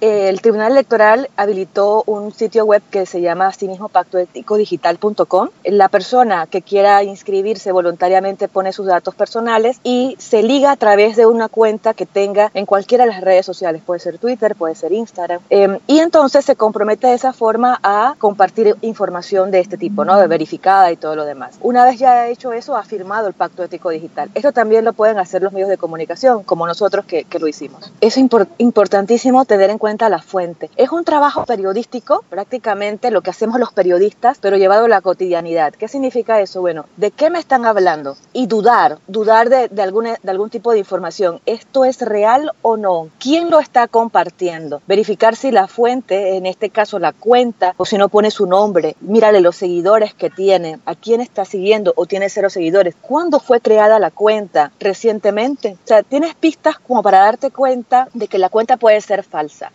el Tribunal Electoral habilitó un sitio web que se llama asimismo pactoeticodigital.com. La persona que quiera inscribirse voluntariamente pone sus datos personales y se liga a través de una cuenta que tenga en cualquiera de las redes sociales, puede ser Twitter, puede ser Instagram, em, y entonces se compromete de esa forma a compartir información de este tipo, ¿no? De verificada y todo lo demás. Una vez ya hecho eso, ha firmado el pacto ético digital. Esto también lo pueden hacer los medios de comunicación, como nosotros que, lo hicimos. Es importantísimo tener en cuenta la fuente. Es un trabajo periodístico, prácticamente lo que hacemos los periodistas, pero llevado a la cotidianidad. ¿Qué significa eso? Bueno, ¿de qué me están hablando? Y dudar, dudar de, de, algún tipo de información. ¿Esto es real o no? ¿Quién lo está compartiendo? Verificar si la fuente, en este caso la cuenta, o si no pone su nombre, mírale los seguidores que tiene, a quién está siguiendo o tiene cero seguidores, cuándo fue creada la cuenta, recientemente. O sea, tienes pistas como para darte cuenta de que la cuenta puede ser falsa.